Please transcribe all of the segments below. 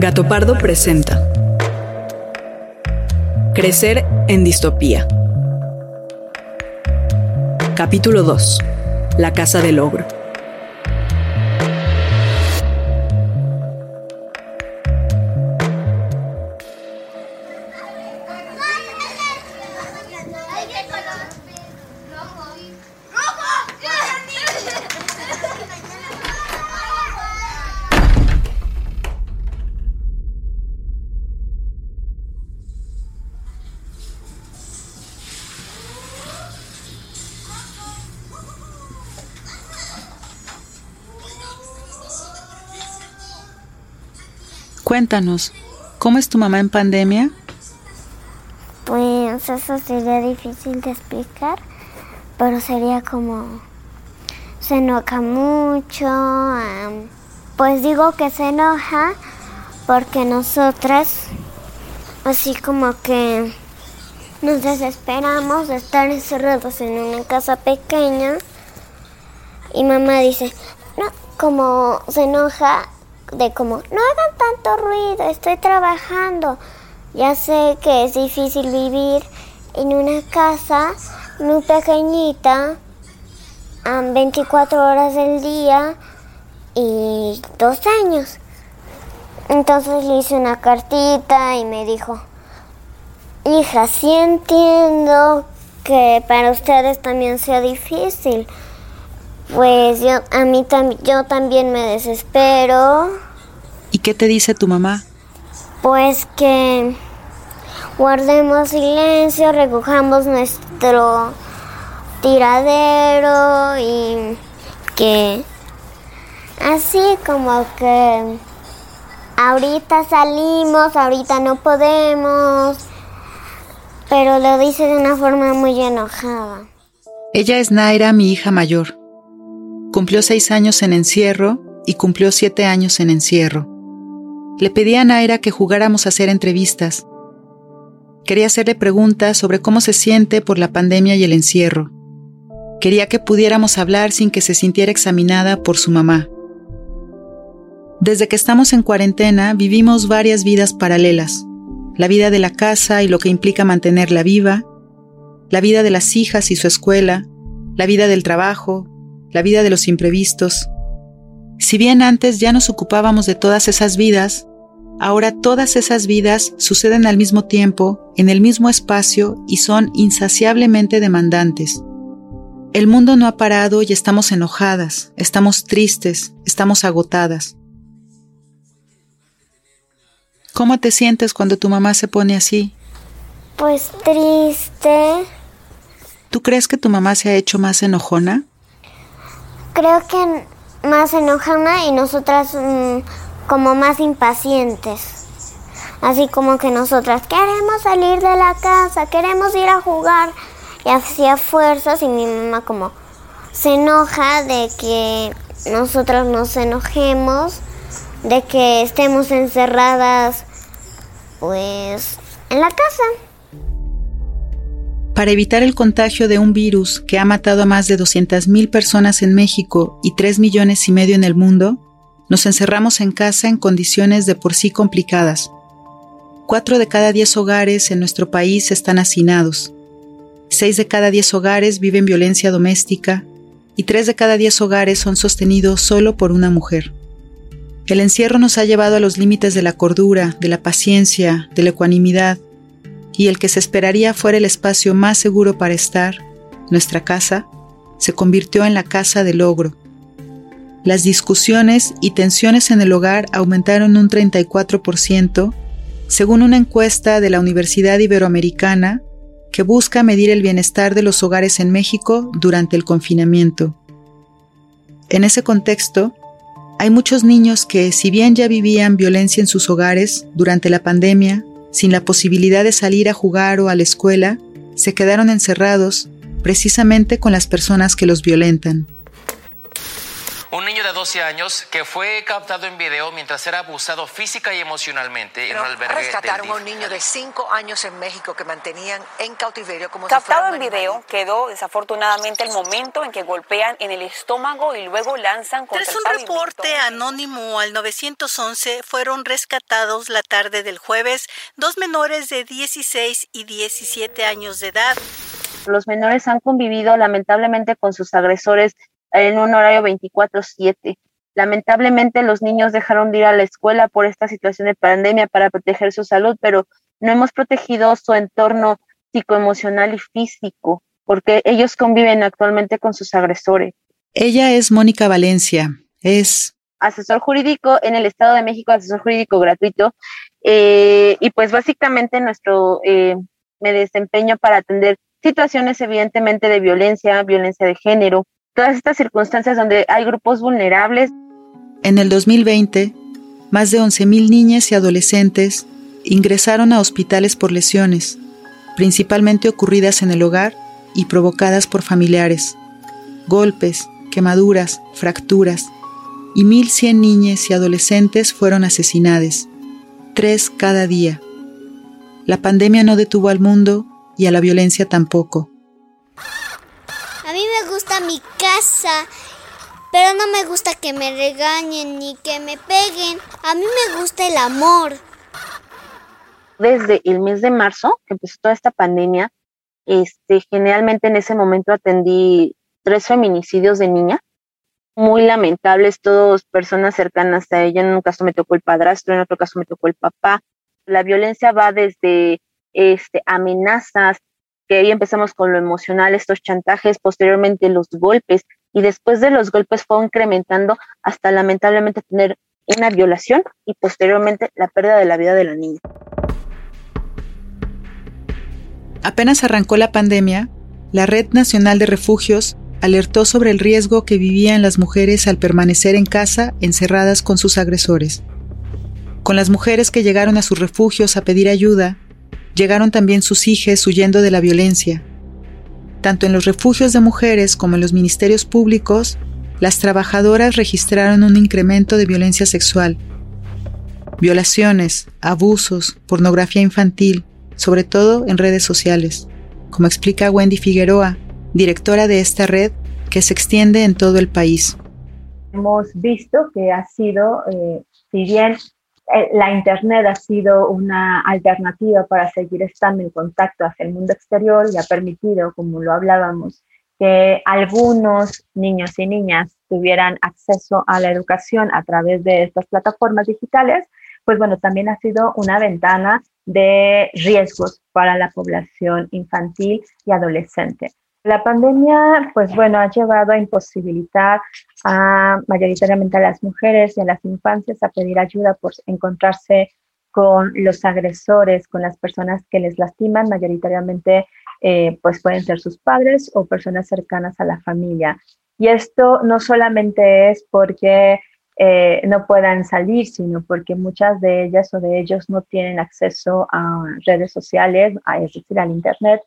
Gato Pardo presenta Crecer en distopía. Capítulo 2. La casa del ogro. Cuéntanos, ¿cómo es tu mamá en pandemia? Pues eso sería difícil de explicar, pero sería como se enoja mucho, pues digo que se enoja porque nosotras así como que nos desesperamos de estar encerrados en una casa pequeña y mamá dice, no, como se enoja de como, no hagan tanto ruido, estoy trabajando. Ya sé que es difícil vivir en una casa muy pequeñita, 24 horas del día y dos años. Entonces le hice una cartita y me dijo, hija, sí entiendo que para ustedes también sea difícil. Pues yo, a mí también, yo también me desespero. ¿Y qué te dice tu mamá? Pues que guardemos silencio, recojamos nuestro tiradero y que así como que ahorita salimos, ahorita no podemos, pero lo dice de una forma muy enojada. Ella es Naira, mi hija mayor. Cumplió seis años en encierro y cumplió siete años en encierro. Le pedí a Naira que jugáramos a hacer entrevistas. Quería hacerle preguntas sobre cómo se siente por la pandemia y el encierro. Quería que pudiéramos hablar sin que se sintiera examinada por su mamá. Desde que estamos en cuarentena vivimos varias vidas paralelas. La vida de la casa y lo que implica mantenerla viva, la vida de las hijas y su escuela, la vida del trabajo, la vida de los imprevistos. Si bien antes ya nos ocupábamos de todas esas vidas, ahora todas esas vidas suceden al mismo tiempo, en el mismo espacio y son insaciablemente demandantes. El mundo no ha parado y estamos enojadas, estamos tristes, estamos agotadas. ¿Cómo te sientes cuando tu mamá se pone así? Pues triste. ¿Tú crees que tu mamá se ha hecho más enojona? Creo que más enojada y nosotras mm, como más impacientes. Así como que nosotras queremos salir de la casa, queremos ir a jugar y hacía fuerzas y mi mamá como se enoja de que nosotros nos enojemos, de que estemos encerradas pues en la casa. Para evitar el contagio de un virus que ha matado a más de 200.000 personas en México y 3 millones y medio en el mundo, nos encerramos en casa en condiciones de por sí complicadas. Cuatro de cada diez hogares en nuestro país están hacinados. Seis de cada diez hogares viven violencia doméstica y tres de cada diez hogares son sostenidos solo por una mujer. El encierro nos ha llevado a los límites de la cordura, de la paciencia, de la ecuanimidad, y el que se esperaría fuera el espacio más seguro para estar, nuestra casa, se convirtió en la casa del ogro. Las discusiones y tensiones en el hogar aumentaron un 34% según una encuesta de la Universidad Iberoamericana que busca medir el bienestar de los hogares en México durante el confinamiento. En ese contexto, hay muchos niños que, si bien ya vivían violencia en sus hogares durante la pandemia, sin la posibilidad de salir a jugar o a la escuela, se quedaron encerrados precisamente con las personas que los violentan. Un niño de 12 años que fue captado en video mientras era abusado física y emocionalmente en un albergue. Rescataron a un niño de 5 años en México que mantenían en cautiverio como Captado en video quedó desafortunadamente el momento en que golpean en el estómago y luego lanzan contra Tras un reporte anónimo al 911 fueron rescatados la tarde del jueves dos menores de 16 y 17 años de edad. Los menores han convivido lamentablemente con sus agresores en un horario 24/7. Lamentablemente los niños dejaron de ir a la escuela por esta situación de pandemia para proteger su salud, pero no hemos protegido su entorno psicoemocional y físico, porque ellos conviven actualmente con sus agresores. Ella es Mónica Valencia, es asesor jurídico en el Estado de México, asesor jurídico gratuito, eh, y pues básicamente nuestro, eh, me desempeño para atender situaciones evidentemente de violencia, violencia de género, todas estas circunstancias donde hay grupos vulnerables. En el 2020, más de 11.000 niñas y adolescentes ingresaron a hospitales por lesiones, principalmente ocurridas en el hogar y provocadas por familiares, golpes, quemaduras, fracturas, y 1.100 niñas y adolescentes fueron asesinadas, tres cada día. La pandemia no detuvo al mundo y a la violencia tampoco. A mí me gusta mi casa, pero no me gusta que me regañen ni que me peguen. A mí me gusta el amor. Desde el mes de marzo, que empezó toda esta pandemia, este, generalmente en ese momento atendí tres feminicidios de niña, muy lamentables, todos personas cercanas a ella. En un caso me tocó el padrastro, en otro caso me tocó el papá. La violencia va desde este, amenazas, que ahí empezamos con lo emocional, estos chantajes, posteriormente los golpes, y después de los golpes fue incrementando hasta lamentablemente tener una violación y posteriormente la pérdida de la vida de la niña. Apenas arrancó la pandemia, la Red Nacional de Refugios alertó sobre el riesgo que vivían las mujeres al permanecer en casa encerradas con sus agresores. Con las mujeres que llegaron a sus refugios a pedir ayuda, llegaron también sus hijas huyendo de la violencia. Tanto en los refugios de mujeres como en los ministerios públicos, las trabajadoras registraron un incremento de violencia sexual. Violaciones, abusos, pornografía infantil, sobre todo en redes sociales, como explica Wendy Figueroa, directora de esta red que se extiende en todo el país. Hemos visto que ha sido, eh, si bien la Internet ha sido una alternativa para seguir estando en contacto hacia el mundo exterior y ha permitido, como lo hablábamos, que algunos niños y niñas tuvieran acceso a la educación a través de estas plataformas digitales, pues bueno, también ha sido una ventana de riesgos para la población infantil y adolescente. La pandemia, pues bueno, ha llevado a imposibilitar a mayoritariamente a las mujeres y a las infancias a pedir ayuda por encontrarse con los agresores, con las personas que les lastiman, mayoritariamente eh, pues pueden ser sus padres o personas cercanas a la familia. Y esto no solamente es porque eh, no puedan salir, sino porque muchas de ellas o de ellos no tienen acceso a redes sociales, a, es decir, al Internet,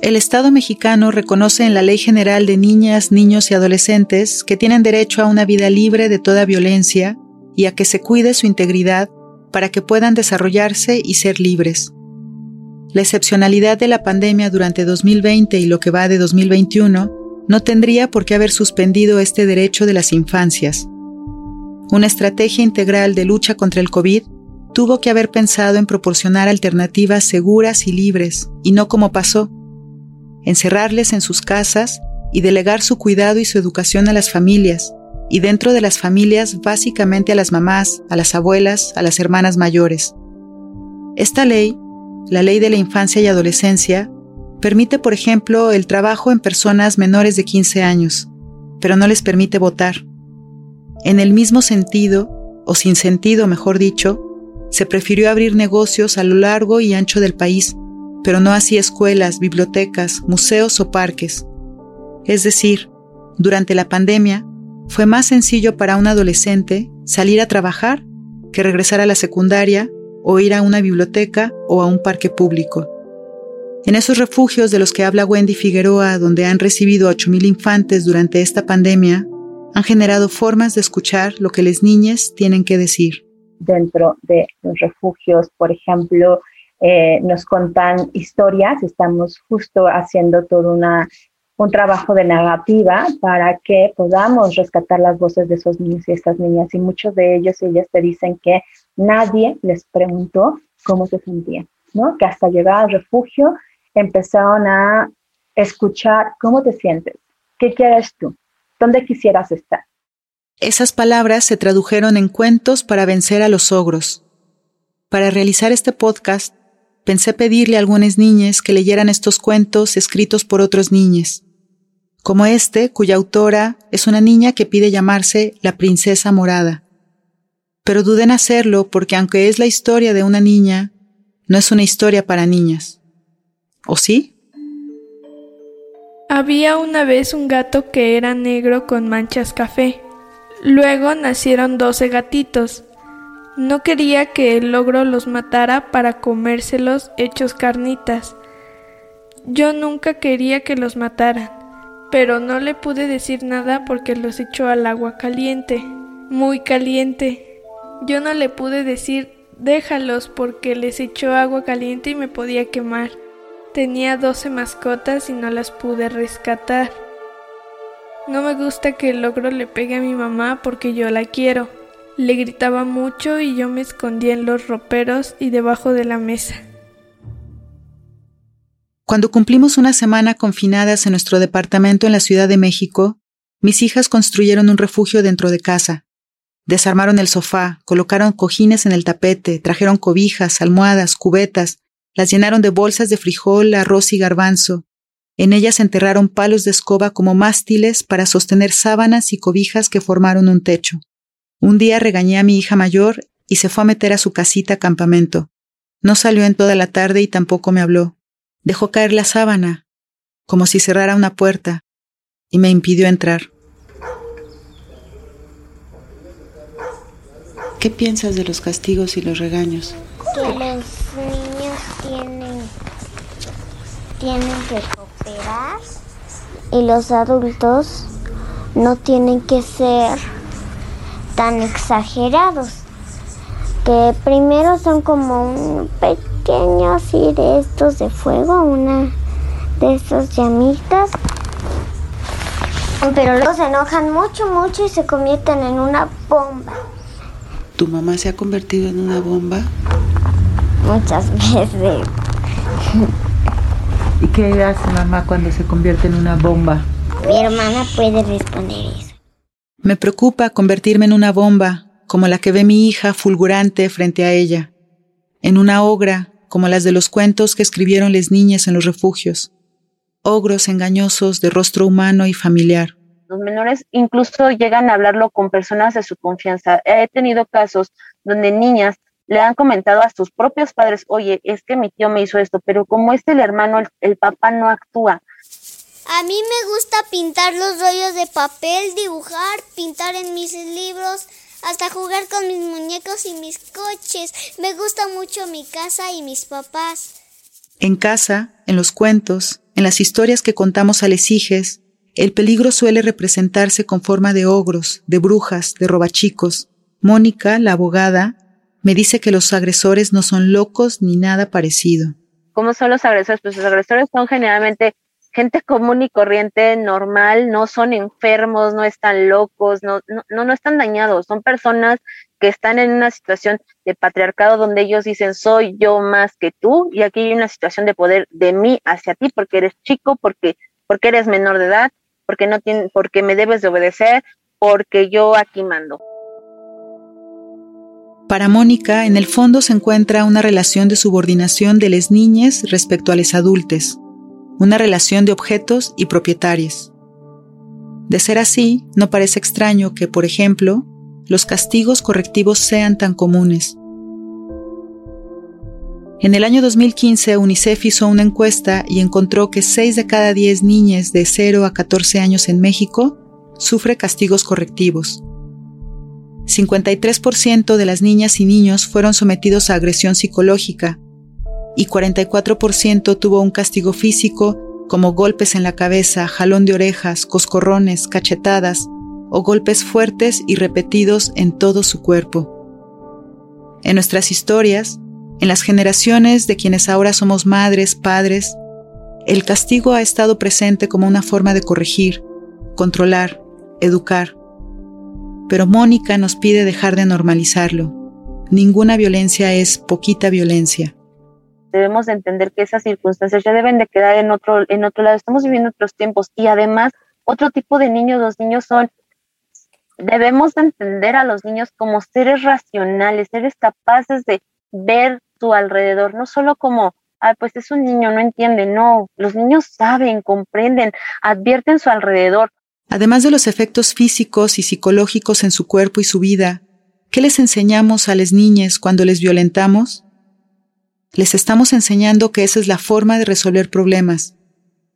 el Estado mexicano reconoce en la Ley General de Niñas, Niños y Adolescentes que tienen derecho a una vida libre de toda violencia y a que se cuide su integridad para que puedan desarrollarse y ser libres. La excepcionalidad de la pandemia durante 2020 y lo que va de 2021 no tendría por qué haber suspendido este derecho de las infancias. Una estrategia integral de lucha contra el COVID tuvo que haber pensado en proporcionar alternativas seguras y libres, y no como pasó, encerrarles en sus casas y delegar su cuidado y su educación a las familias, y dentro de las familias básicamente a las mamás, a las abuelas, a las hermanas mayores. Esta ley, la ley de la infancia y adolescencia, permite, por ejemplo, el trabajo en personas menores de 15 años, pero no les permite votar. En el mismo sentido, o sin sentido, mejor dicho, Se prefirió abrir negocios a lo largo y ancho del país, pero no así escuelas, bibliotecas, museos o parques. Es decir, durante la pandemia, fue más sencillo para un adolescente salir a trabajar que regresar a la secundaria o ir a una biblioteca o a un parque público. En esos refugios de los que habla Wendy Figueroa, donde han recibido 8.000 infantes durante esta pandemia, han generado formas de escuchar lo que las niñas tienen que decir. Dentro de los refugios, por ejemplo, eh, nos contan historias, estamos justo haciendo todo una, un trabajo de narrativa para que podamos rescatar las voces de esos niños y estas niñas. Y muchos de ellos y ellas te dicen que nadie les preguntó cómo se sentían, ¿no? que hasta llegar al refugio empezaron a escuchar cómo te sientes, qué quieres tú, dónde quisieras estar. Esas palabras se tradujeron en cuentos para vencer a los ogros. Para realizar este podcast, pensé pedirle a algunas niñas que leyeran estos cuentos escritos por otros niños, como este, cuya autora es una niña que pide llamarse la princesa morada. Pero dudé en hacerlo porque aunque es la historia de una niña, no es una historia para niñas. ¿O sí? Había una vez un gato que era negro con manchas café. Luego nacieron doce gatitos. No quería que el logro los matara para comérselos hechos carnitas. Yo nunca quería que los mataran, pero no le pude decir nada porque los echó al agua caliente, muy caliente. Yo no le pude decir déjalos porque les echó agua caliente y me podía quemar. Tenía doce mascotas y no las pude rescatar. No me gusta que el logro le pegue a mi mamá porque yo la quiero. Le gritaba mucho y yo me escondía en los roperos y debajo de la mesa. Cuando cumplimos una semana confinadas en nuestro departamento en la Ciudad de México, mis hijas construyeron un refugio dentro de casa. Desarmaron el sofá, colocaron cojines en el tapete, trajeron cobijas, almohadas, cubetas, las llenaron de bolsas de frijol, arroz y garbanzo. En ellas enterraron palos de escoba como mástiles para sostener sábanas y cobijas que formaron un techo. Un día regañé a mi hija mayor y se fue a meter a su casita campamento. No salió en toda la tarde y tampoco me habló. Dejó caer la sábana, como si cerrara una puerta, y me impidió entrar. ¿Qué piensas de los castigos y los regaños? Que los niños tienen, tienen que cooperar y los adultos no tienen que ser tan exagerados. Que primero son como un pequeño así de estos de fuego, una de estas llamitas. Pero luego se enojan mucho, mucho y se convierten en una bomba. ¿Tu mamá se ha convertido en una bomba? Muchas veces. ¿Y qué hace mamá cuando se convierte en una bomba? Mi hermana puede responder eso. Me preocupa convertirme en una bomba, como la que ve mi hija fulgurante frente a ella, en una ogra, como las de los cuentos que escribieron las niñas en los refugios, ogros engañosos de rostro humano y familiar. Los menores incluso llegan a hablarlo con personas de su confianza. He tenido casos donde niñas le han comentado a sus propios padres, oye, es que mi tío me hizo esto, pero como es el hermano, el, papá no actúa. A mí me gusta pintar los rollos de papel, dibujar, pintar en mis libros, hasta jugar con mis muñecos y mis coches. Me gusta mucho mi casa y mis papás. En casa, en los cuentos, en las historias que contamos a les hijes, el peligro suele representarse con forma de ogros, de brujas, de robachicos. Mónica, la abogada, me dice que los agresores no son locos ni nada parecido. ¿Cómo son los agresores? Pues los agresores son generalmente gente común y corriente, normal, no son enfermos, no están locos, no, no, no están dañados, son personas que están en una situación de patriarcado donde ellos dicen soy yo más que tú y aquí hay una situación de poder de mí hacia ti porque eres chico, porque, porque eres menor de edad, porque no tiene, porque me debes de obedecer, porque yo aquí mando. Para Mónica, en el fondo se encuentra una relación de subordinación de las niñas respecto a los adultos, una relación de objetos y propietarios. De ser así, no parece extraño que, por ejemplo, los castigos correctivos sean tan comunes. En el año 2015, UNICEF hizo una encuesta y encontró que 6 de cada 10 niñas de 0 a 14 años en México sufre castigos correctivos. 53% de las niñas y niños fueron sometidos a agresión psicológica y 44% tuvo un castigo físico como golpes en la cabeza, jalón de orejas, coscorrones, cachetadas o golpes fuertes y repetidos en todo su cuerpo. En nuestras historias, en las generaciones de quienes ahora somos madres, padres, el castigo ha estado presente como una forma de corregir, controlar, educar. Pero Mónica nos pide dejar de normalizarlo. Ninguna violencia es poquita violencia. Debemos entender que esas circunstancias ya deben de quedar en otro, en otro lado. Estamos viviendo otros tiempos y además otro tipo de niños, los niños son, debemos entender a los niños como seres racionales, seres capaces de ver su alrededor, no solo como, ah, pues es un niño, no entiende, no, los niños saben, comprenden, advierten su alrededor. Además de los efectos físicos y psicológicos en su cuerpo y su vida, ¿qué les enseñamos a las niñas cuando les violentamos? Les estamos enseñando que esa es la forma de resolver problemas,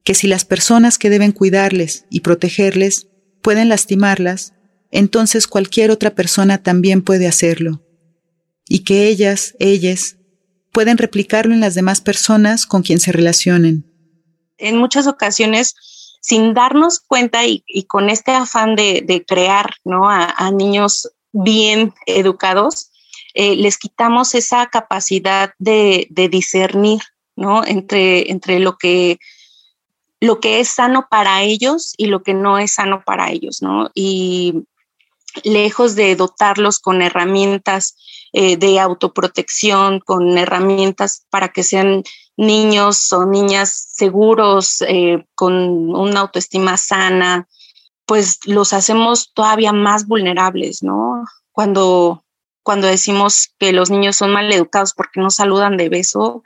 que si las personas que deben cuidarles y protegerles pueden lastimarlas, entonces cualquier otra persona también puede hacerlo, y que ellas, ellas, pueden replicarlo en las demás personas con quien se relacionen. En muchas ocasiones, sin darnos cuenta y, con este afán de, crear ¿no? a, niños bien educados, eh, les quitamos esa capacidad de, discernir ¿no? entre, entre lo, que, lo que es sano para ellos y lo que no es sano para ellos. ¿no? Y lejos de dotarlos con herramientas eh, de autoprotección, con herramientas para que sean niños o niñas seguros, eh, con una autoestima sana, pues los hacemos todavía más vulnerables, ¿no? Cuando, cuando decimos que los niños son mal educados porque no saludan de beso,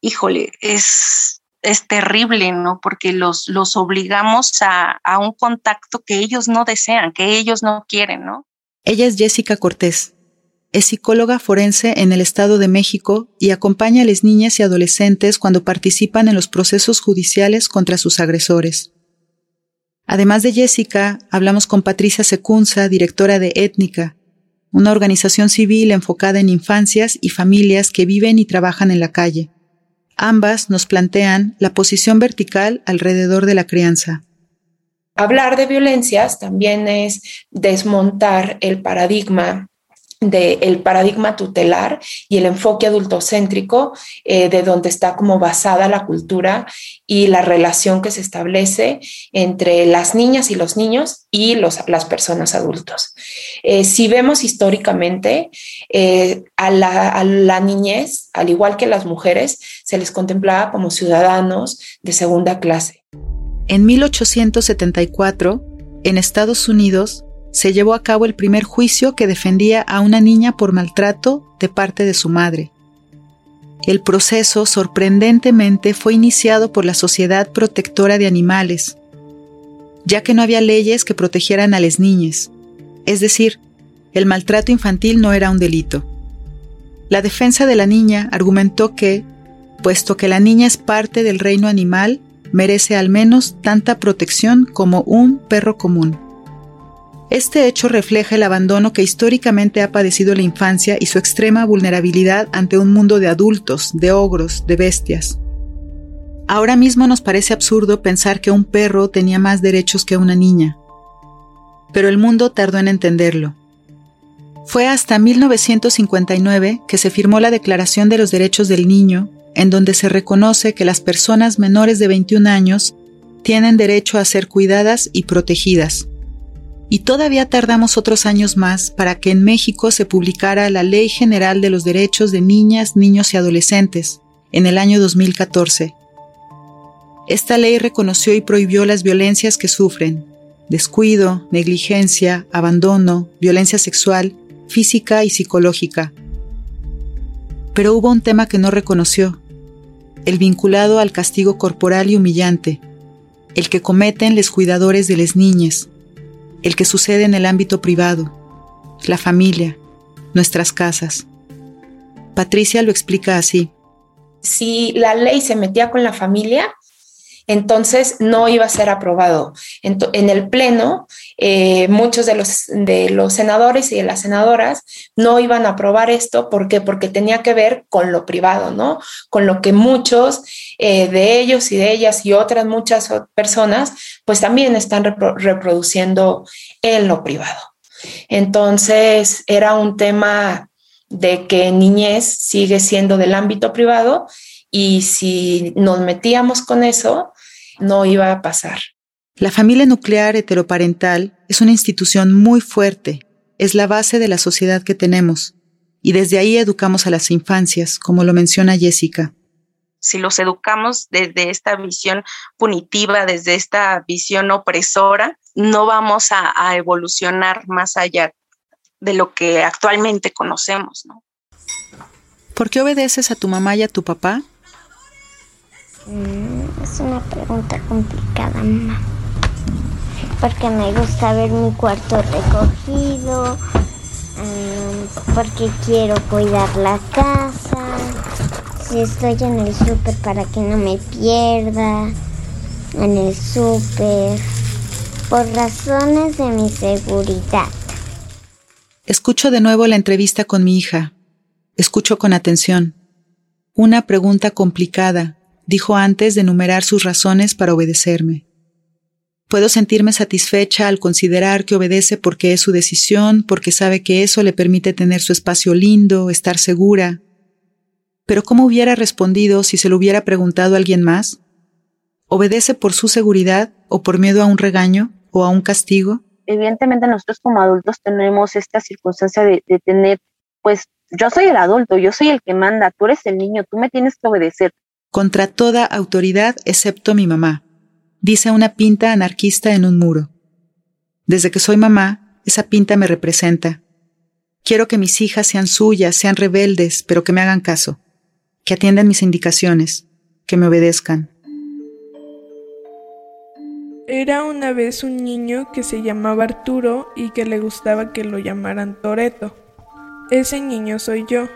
híjole, es, es terrible, ¿no? Porque los, los obligamos a, a un contacto que ellos no desean, que ellos no quieren, ¿no? Ella es Jessica Cortés. Es psicóloga forense en el Estado de México y acompaña a las niñas y adolescentes cuando participan en los procesos judiciales contra sus agresores. Además de Jessica, hablamos con Patricia Secunza, directora de Étnica, una organización civil enfocada en infancias y familias que viven y trabajan en la calle. Ambas nos plantean la posición vertical alrededor de la crianza. Hablar de violencias también es desmontar el paradigma del paradigma tutelar y el enfoque adultocéntrico, eh, de donde está como basada la cultura y la relación que se establece entre las niñas y los niños y los, las personas adultos. Eh, si vemos históricamente, eh, a, la, a la niñez, al igual que las mujeres, se les contemplaba como ciudadanos de segunda clase. En 1874, en Estados Unidos, se llevó a cabo el primer juicio que defendía a una niña por maltrato de parte de su madre. El proceso, sorprendentemente, fue iniciado por la Sociedad Protectora de Animales, ya que no había leyes que protegieran a las niñas, es decir, el maltrato infantil no era un delito. La defensa de la niña argumentó que, puesto que la niña es parte del reino animal, merece al menos tanta protección como un perro común. Este hecho refleja el abandono que históricamente ha padecido la infancia y su extrema vulnerabilidad ante un mundo de adultos, de ogros, de bestias. Ahora mismo nos parece absurdo pensar que un perro tenía más derechos que una niña, pero el mundo tardó en entenderlo. Fue hasta 1959 que se firmó la Declaración de los Derechos del Niño, en donde se reconoce que las personas menores de 21 años tienen derecho a ser cuidadas y protegidas y todavía tardamos otros años más para que en México se publicara la Ley General de los Derechos de Niñas, Niños y Adolescentes, en el año 2014. Esta ley reconoció y prohibió las violencias que sufren, descuido, negligencia, abandono, violencia sexual, física y psicológica. Pero hubo un tema que no reconoció, el vinculado al castigo corporal y humillante, el que cometen los cuidadores de las niñas, el que sucede en el ámbito privado, la familia, nuestras casas. Patricia lo explica así. si la ley se metía con la familia, entonces no iba a ser aprobado. En, el Pleno, eh, muchos de los, de los senadores y de las senadoras no iban a aprobar esto. Porque tenía que ver con lo privado, ¿no? Con lo que muchos eh, de ellos y de ellas y otras muchas personas, pues también están reproduciendo en lo privado. Entonces, era un tema de que niñez sigue siendo del ámbito privado y si nos metíamos con eso, no iba a pasar. La familia nuclear heteroparental es una institución muy fuerte, es la base de la sociedad que tenemos, y desde ahí educamos a las infancias, como lo menciona Jessica. Si los educamos desde esta visión punitiva, desde esta visión opresora, no vamos a, evolucionar más allá de lo que actualmente conocemos, ¿no? ¿Por qué obedeces a tu mamá y a tu papá? Mm, es una pregunta complicada, mamá. Porque me gusta ver mi cuarto recogido, mm, porque quiero cuidar la casa, si estoy en el súper para que no me pierda, en el súper, por razones de mi seguridad. Escucho de nuevo la entrevista con mi hija. Escucho con atención. Una pregunta complicada, dijo antes de enumerar sus razones para obedecerme. Puedo sentirme satisfecha al considerar que obedece porque es su decisión, porque sabe que eso le permite tener su espacio lindo, estar segura. Pero ¿cómo hubiera respondido si se lo hubiera preguntado a alguien más? ¿Obedece por su seguridad o por miedo a un regaño o a un castigo? Evidentemente nosotros como adultos tenemos esta circunstancia de, de tener, pues yo soy el adulto, yo soy el que manda, tú eres el niño, tú me tienes que obedecer contra toda autoridad excepto mi mamá, dice una pinta anarquista en un muro. Desde que soy mamá, esa pinta me representa. Quiero que mis hijas sean suyas, sean rebeldes, pero que me hagan caso, que atiendan mis indicaciones, que me obedezcan. Era una vez un niño que se llamaba Arturo y que le gustaba que lo llamaran Toreto. Ese niño soy yo.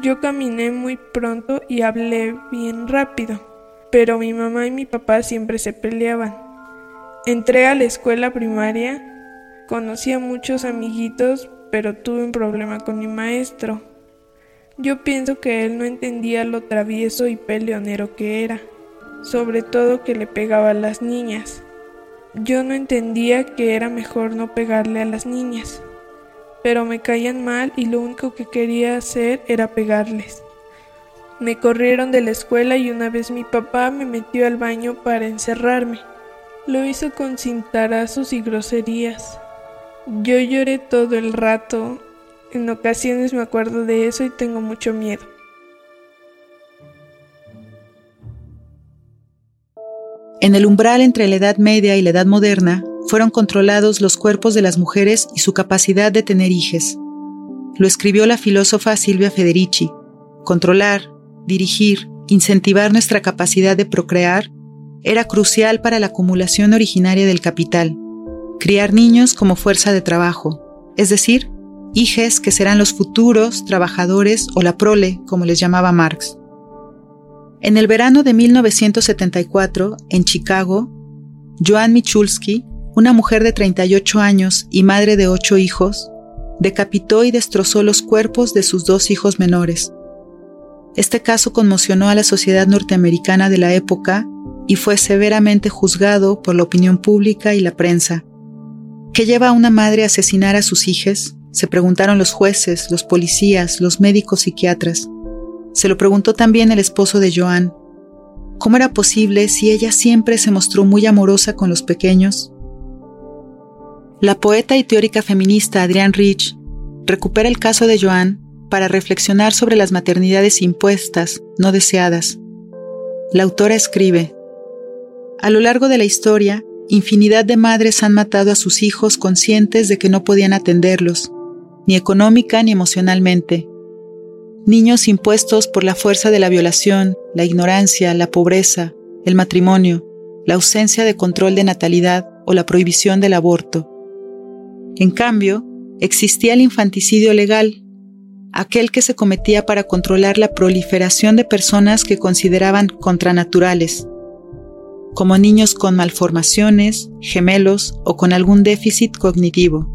Yo caminé muy pronto y hablé bien rápido, pero mi mamá y mi papá siempre se peleaban. Entré a la escuela primaria, conocí a muchos amiguitos, pero tuve un problema con mi maestro. Yo pienso que él no entendía lo travieso y peleonero que era, sobre todo que le pegaba a las niñas. Yo no entendía que era mejor no pegarle a las niñas pero me caían mal y lo único que quería hacer era pegarles. Me corrieron de la escuela y una vez mi papá me metió al baño para encerrarme. Lo hizo con cintarazos y groserías. Yo lloré todo el rato. En ocasiones me acuerdo de eso y tengo mucho miedo. En el umbral entre la Edad Media y la Edad Moderna, fueron controlados los cuerpos de las mujeres y su capacidad de tener hijes. Lo escribió la filósofa Silvia Federici. Controlar, dirigir, incentivar nuestra capacidad de procrear era crucial para la acumulación originaria del capital. Criar niños como fuerza de trabajo, es decir, hijes que serán los futuros trabajadores o la prole, como les llamaba Marx. En el verano de 1974, en Chicago, Joan Michulski una mujer de 38 años y madre de ocho hijos, decapitó y destrozó los cuerpos de sus dos hijos menores. Este caso conmocionó a la sociedad norteamericana de la época y fue severamente juzgado por la opinión pública y la prensa. ¿Qué lleva a una madre a asesinar a sus hijos? Se preguntaron los jueces, los policías, los médicos psiquiatras. Se lo preguntó también el esposo de Joan. ¿Cómo era posible si ella siempre se mostró muy amorosa con los pequeños? La poeta y teórica feminista Adrienne Rich recupera el caso de Joan para reflexionar sobre las maternidades impuestas, no deseadas. La autora escribe, A lo largo de la historia, infinidad de madres han matado a sus hijos conscientes de que no podían atenderlos, ni económica ni emocionalmente. Niños impuestos por la fuerza de la violación, la ignorancia, la pobreza, el matrimonio, la ausencia de control de natalidad o la prohibición del aborto. En cambio, existía el infanticidio legal, aquel que se cometía para controlar la proliferación de personas que consideraban contranaturales, como niños con malformaciones, gemelos o con algún déficit cognitivo.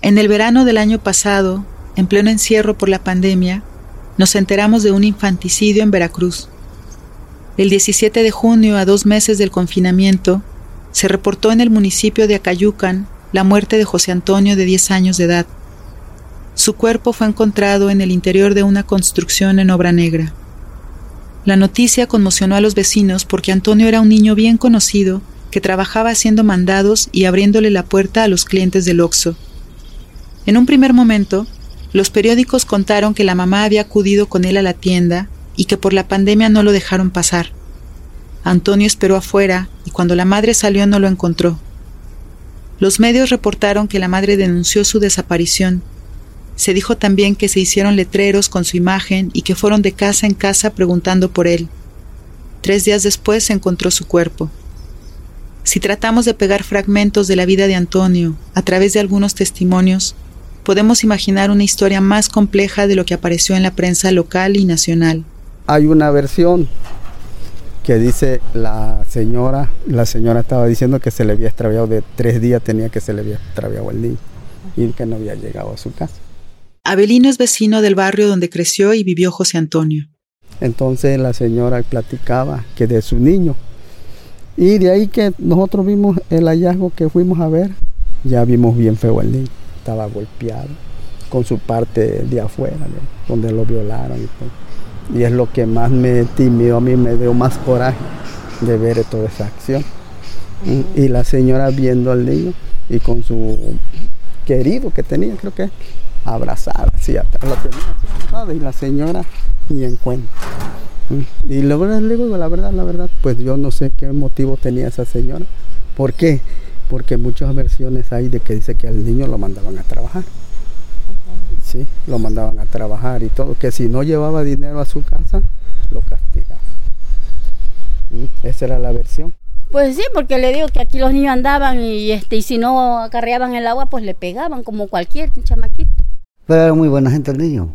En el verano del año pasado, en pleno encierro por la pandemia, nos enteramos de un infanticidio en Veracruz. El 17 de junio, a dos meses del confinamiento, se reportó en el municipio de Acayucan la muerte de José Antonio de 10 años de edad. Su cuerpo fue encontrado en el interior de una construcción en obra negra. La noticia conmocionó a los vecinos porque Antonio era un niño bien conocido que trabajaba haciendo mandados y abriéndole la puerta a los clientes del Oxxo. En un primer momento, los periódicos contaron que la mamá había acudido con él a la tienda y que por la pandemia no lo dejaron pasar. Antonio esperó afuera y cuando la madre salió no lo encontró. Los medios reportaron que la madre denunció su desaparición. Se dijo también que se hicieron letreros con su imagen y que fueron de casa en casa preguntando por él. Tres días después se encontró su cuerpo. Si tratamos de pegar fragmentos de la vida de Antonio a través de algunos testimonios, podemos imaginar una historia más compleja de lo que apareció en la prensa local y nacional. Hay una versión que dice la señora, la señora estaba diciendo que se le había extraviado de tres días, tenía que se le había extraviado el niño y que no había llegado a su casa. Abelino es vecino del barrio donde creció y vivió José Antonio. Entonces la señora platicaba que de su niño. Y de ahí que nosotros vimos el hallazgo que fuimos a ver, ya vimos bien feo el niño estaba golpeado con su parte de afuera, donde lo violaron. Y, es lo que más me timió, a mí me dio más coraje de ver toda esa acción. Y, la señora viendo al niño y con su querido que tenía, creo que abrazada, así atrás, lo tenía así y la señora ni en cuenta. Y luego les digo, la verdad, la verdad, pues yo no sé qué motivo tenía esa señora. ¿Por qué? porque muchas versiones hay de que dice que al niño lo mandaban a trabajar. Sí, lo mandaban a trabajar y todo, que si no llevaba dinero a su casa, lo castigaban. Mm, esa era la versión. Pues sí, porque le digo que aquí los niños andaban y este y si no acarreaban el agua, pues le pegaban como cualquier chamaquito. Pero era muy buena gente el niño.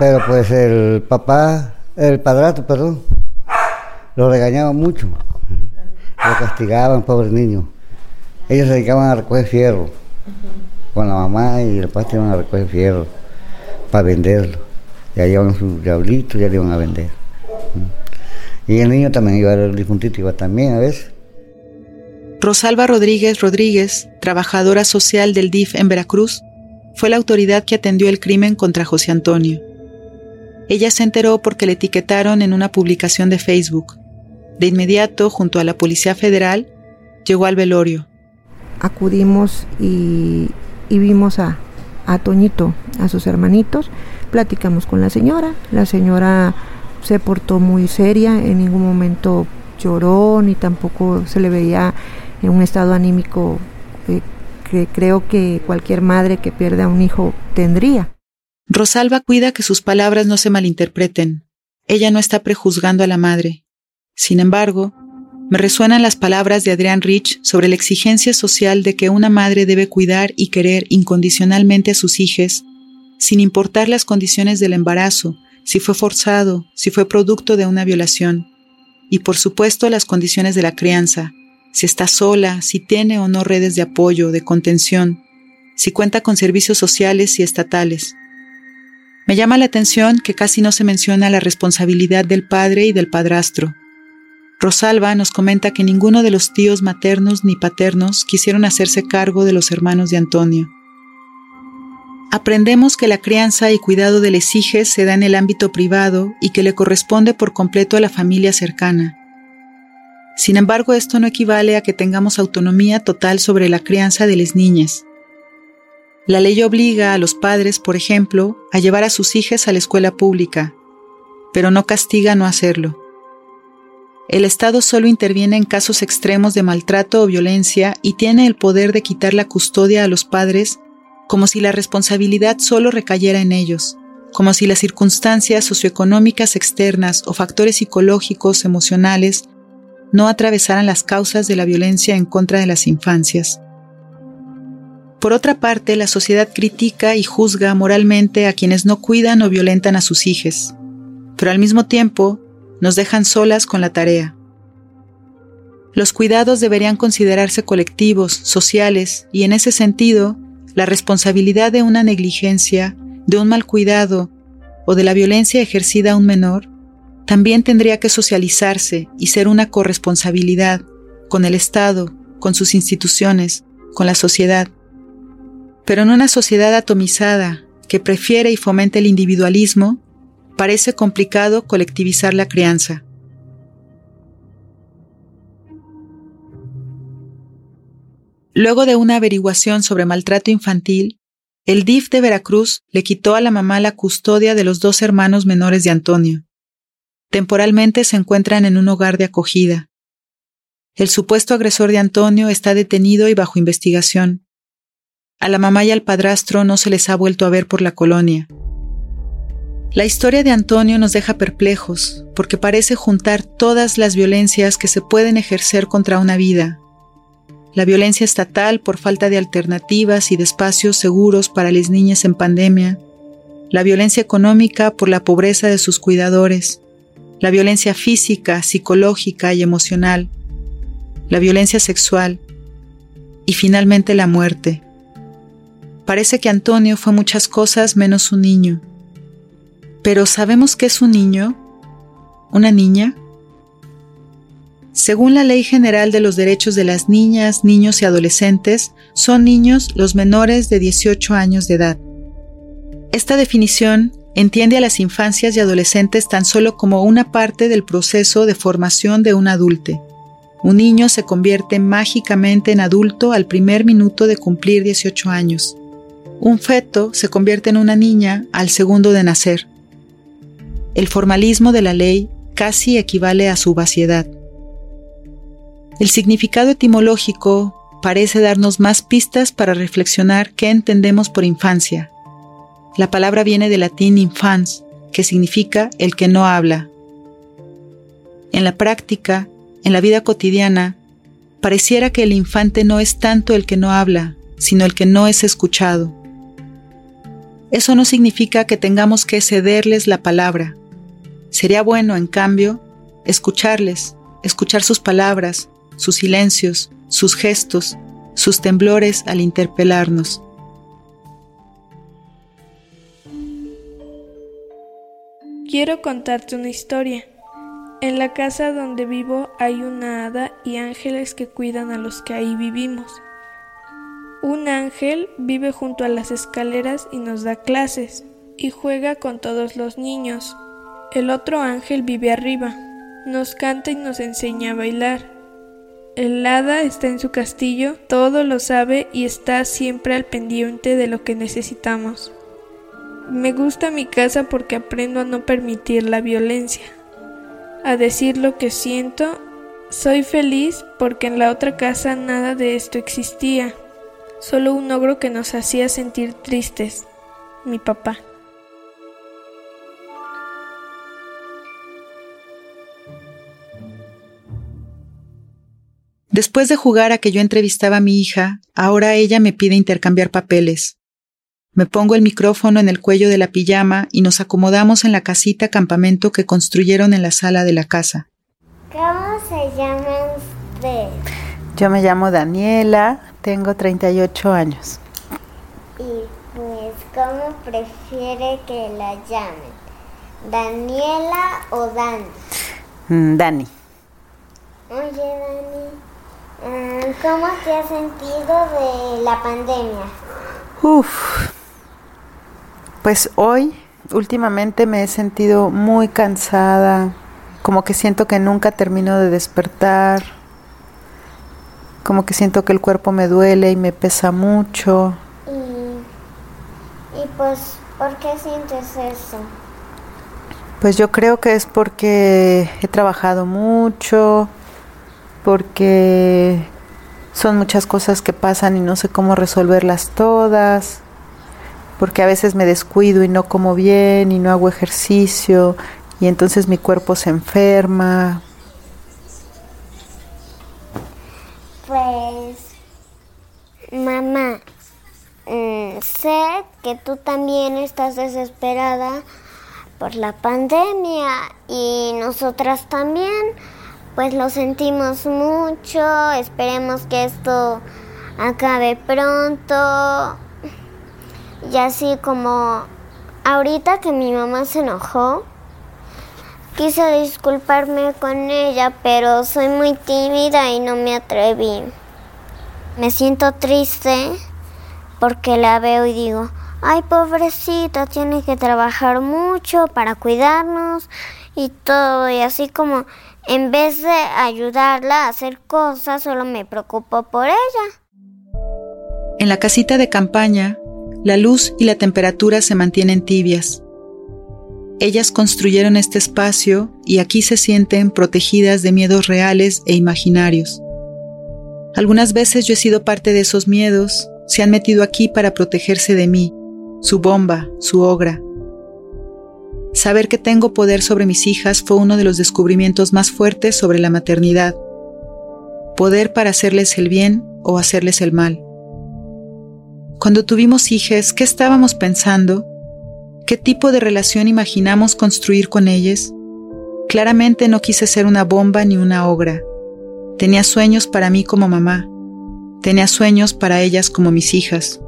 Pero pues el papá, el padrato, perdón, lo regañaba mucho. Lo castigaban, pobre niño ellos se dedicaban a recoger fierro. Con la mamá y el padre iban a recoger fierro para venderlo. Ya llevan sus diablitos, ya le iban a vender. Y el niño también iba, el difuntito iba también a veces. Rosalba Rodríguez Rodríguez, trabajadora social del DIF en Veracruz, fue la autoridad que atendió el crimen contra José Antonio. Ella se enteró porque le etiquetaron en una publicación de Facebook. De inmediato, junto a la Policía Federal, llegó al velorio acudimos y, vimos a, a Toñito, a sus hermanitos, platicamos con la señora, la señora se portó muy seria, en ningún momento lloró ni tampoco se le veía en un estado anímico eh, que creo que cualquier madre que pierda a un hijo tendría. Rosalba cuida que sus palabras no se malinterpreten. Ella no está prejuzgando a la madre. Sin embargo, me resuenan las palabras de Adrián Rich sobre la exigencia social de que una madre debe cuidar y querer incondicionalmente a sus hijos, sin importar las condiciones del embarazo, si fue forzado, si fue producto de una violación, y por supuesto las condiciones de la crianza, si está sola, si tiene o no redes de apoyo, de contención, si cuenta con servicios sociales y estatales. Me llama la atención que casi no se menciona la responsabilidad del padre y del padrastro, Rosalba nos comenta que ninguno de los tíos maternos ni paternos quisieron hacerse cargo de los hermanos de Antonio. Aprendemos que la crianza y cuidado del exige se da en el ámbito privado y que le corresponde por completo a la familia cercana. Sin embargo, esto no equivale a que tengamos autonomía total sobre la crianza de las niñas. La ley obliga a los padres, por ejemplo, a llevar a sus hijas a la escuela pública, pero no castiga no hacerlo. El Estado solo interviene en casos extremos de maltrato o violencia y tiene el poder de quitar la custodia a los padres como si la responsabilidad solo recayera en ellos, como si las circunstancias socioeconómicas externas o factores psicológicos, emocionales, no atravesaran las causas de la violencia en contra de las infancias. Por otra parte, la sociedad critica y juzga moralmente a quienes no cuidan o violentan a sus hijos, pero al mismo tiempo nos dejan solas con la tarea. Los cuidados deberían considerarse colectivos, sociales, y en ese sentido, la responsabilidad de una negligencia, de un mal cuidado o de la violencia ejercida a un menor también tendría que socializarse y ser una corresponsabilidad con el Estado, con sus instituciones, con la sociedad. Pero en una sociedad atomizada que prefiere y fomenta el individualismo, parece complicado colectivizar la crianza. Luego de una averiguación sobre maltrato infantil, el DIF de Veracruz le quitó a la mamá la custodia de los dos hermanos menores de Antonio. Temporalmente se encuentran en un hogar de acogida. El supuesto agresor de Antonio está detenido y bajo investigación. A la mamá y al padrastro no se les ha vuelto a ver por la colonia. La historia de Antonio nos deja perplejos porque parece juntar todas las violencias que se pueden ejercer contra una vida, la violencia estatal por falta de alternativas y de espacios seguros para las niñas en pandemia, la violencia económica por la pobreza de sus cuidadores, la violencia física, psicológica y emocional, la violencia sexual. Y finalmente la muerte. Parece que Antonio fue muchas cosas menos un niño. Pero ¿sabemos qué es un niño? ¿Una niña? Según la Ley General de los Derechos de las Niñas, Niños y Adolescentes, son niños los menores de 18 años de edad. Esta definición entiende a las infancias y adolescentes tan solo como una parte del proceso de formación de un adulte. Un niño se convierte mágicamente en adulto al primer minuto de cumplir 18 años. Un feto se convierte en una niña al segundo de nacer. El formalismo de la ley casi equivale a su vaciedad. El significado etimológico parece darnos más pistas para reflexionar qué entendemos por infancia. La palabra viene del latín infans, que significa el que no habla. En la práctica, en la vida cotidiana, pareciera que el infante no es tanto el que no habla, sino el que no es escuchado. Eso no significa que tengamos que cederles la palabra. Sería bueno, en cambio, escucharles, escuchar sus palabras, sus silencios, sus gestos, sus temblores al interpelarnos. Quiero contarte una historia. En la casa donde vivo hay una hada y ángeles que cuidan a los que ahí vivimos. Un ángel vive junto a las escaleras y nos da clases y juega con todos los niños. El otro ángel vive arriba, nos canta y nos enseña a bailar. El hada está en su castillo, todo lo sabe y está siempre al pendiente de lo que necesitamos. Me gusta mi casa porque aprendo a no permitir la violencia, a decir lo que siento. Soy feliz porque en la otra casa nada de esto existía, solo un ogro que nos hacía sentir tristes, mi papá. Después de jugar a que yo entrevistaba a mi hija, ahora ella me pide intercambiar papeles. Me pongo el micrófono en el cuello de la pijama y nos acomodamos en la casita campamento que construyeron en la sala de la casa. ¿Cómo se llama usted? Yo me llamo Daniela, tengo 38 años. Y pues, ¿cómo prefiere que la llamen? ¿Daniela o Dani? Mm, Dani. Oye, Dani, ¿Cómo te has sentido de la pandemia? Uf. Pues hoy, últimamente me he sentido muy cansada, como que siento que nunca termino de despertar, como que siento que el cuerpo me duele y me pesa mucho. Y, y pues, ¿por qué sientes eso? Pues yo creo que es porque he trabajado mucho, porque son muchas cosas que pasan y no sé cómo resolverlas todas, porque a veces me descuido y no como bien y no hago ejercicio y entonces mi cuerpo se enferma. Pues, mamá, mm, sé que tú también estás desesperada por la pandemia y nosotras también, pues lo sentimos mucho, esperemos que esto acabe pronto. Y así como ahorita que mi mamá se enojó, quise disculparme con ella, pero soy muy tímida y no me atreví. Me siento triste porque la veo y digo, ay pobrecita, tiene que trabajar mucho para cuidarnos y todo. Y así como en vez de ayudarla a hacer cosas, solo me preocupo por ella. En la casita de campaña, la luz y la temperatura se mantienen tibias. Ellas construyeron este espacio y aquí se sienten protegidas de miedos reales e imaginarios. Algunas veces yo he sido parte de esos miedos, se han metido aquí para protegerse de mí, su bomba, su ogra. Saber que tengo poder sobre mis hijas fue uno de los descubrimientos más fuertes sobre la maternidad. Poder para hacerles el bien o hacerles el mal. Cuando tuvimos hijas, ¿qué estábamos pensando? ¿Qué tipo de relación imaginamos construir con ellas? Claramente no quise ser una bomba ni una ogra. Tenía sueños para mí como mamá. Tenía sueños para ellas como mis hijas.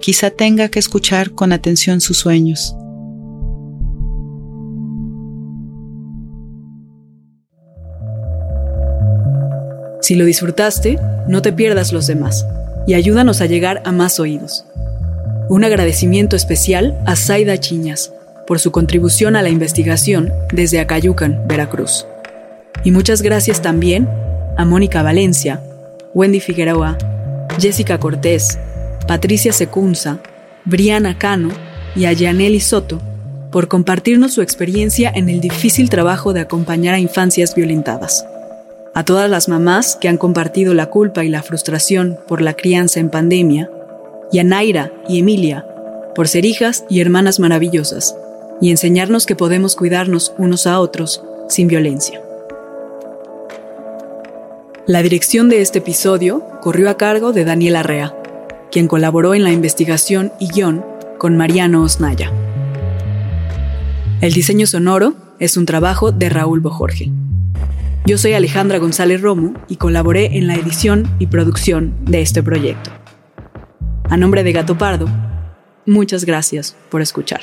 Quizá tenga que escuchar con atención sus sueños. Si lo disfrutaste, no te pierdas los demás y ayúdanos a llegar a más oídos. Un agradecimiento especial a Zaida Chiñas por su contribución a la investigación desde Acayucan, Veracruz. Y muchas gracias también a Mónica Valencia, Wendy Figueroa, Jessica Cortés, Patricia Secunza, Briana Cano y a Yaneli Soto por compartirnos su experiencia en el difícil trabajo de acompañar a infancias violentadas a todas las mamás que han compartido la culpa y la frustración por la crianza en pandemia, y a Naira y Emilia por ser hijas y hermanas maravillosas y enseñarnos que podemos cuidarnos unos a otros sin violencia. La dirección de este episodio corrió a cargo de Daniel Arrea, quien colaboró en la investigación y guion con Mariano Osnaya. El diseño sonoro es un trabajo de Raúl Bojorge. Yo soy Alejandra González Romo y colaboré en la edición y producción de este proyecto. A nombre de Gato Pardo, muchas gracias por escuchar.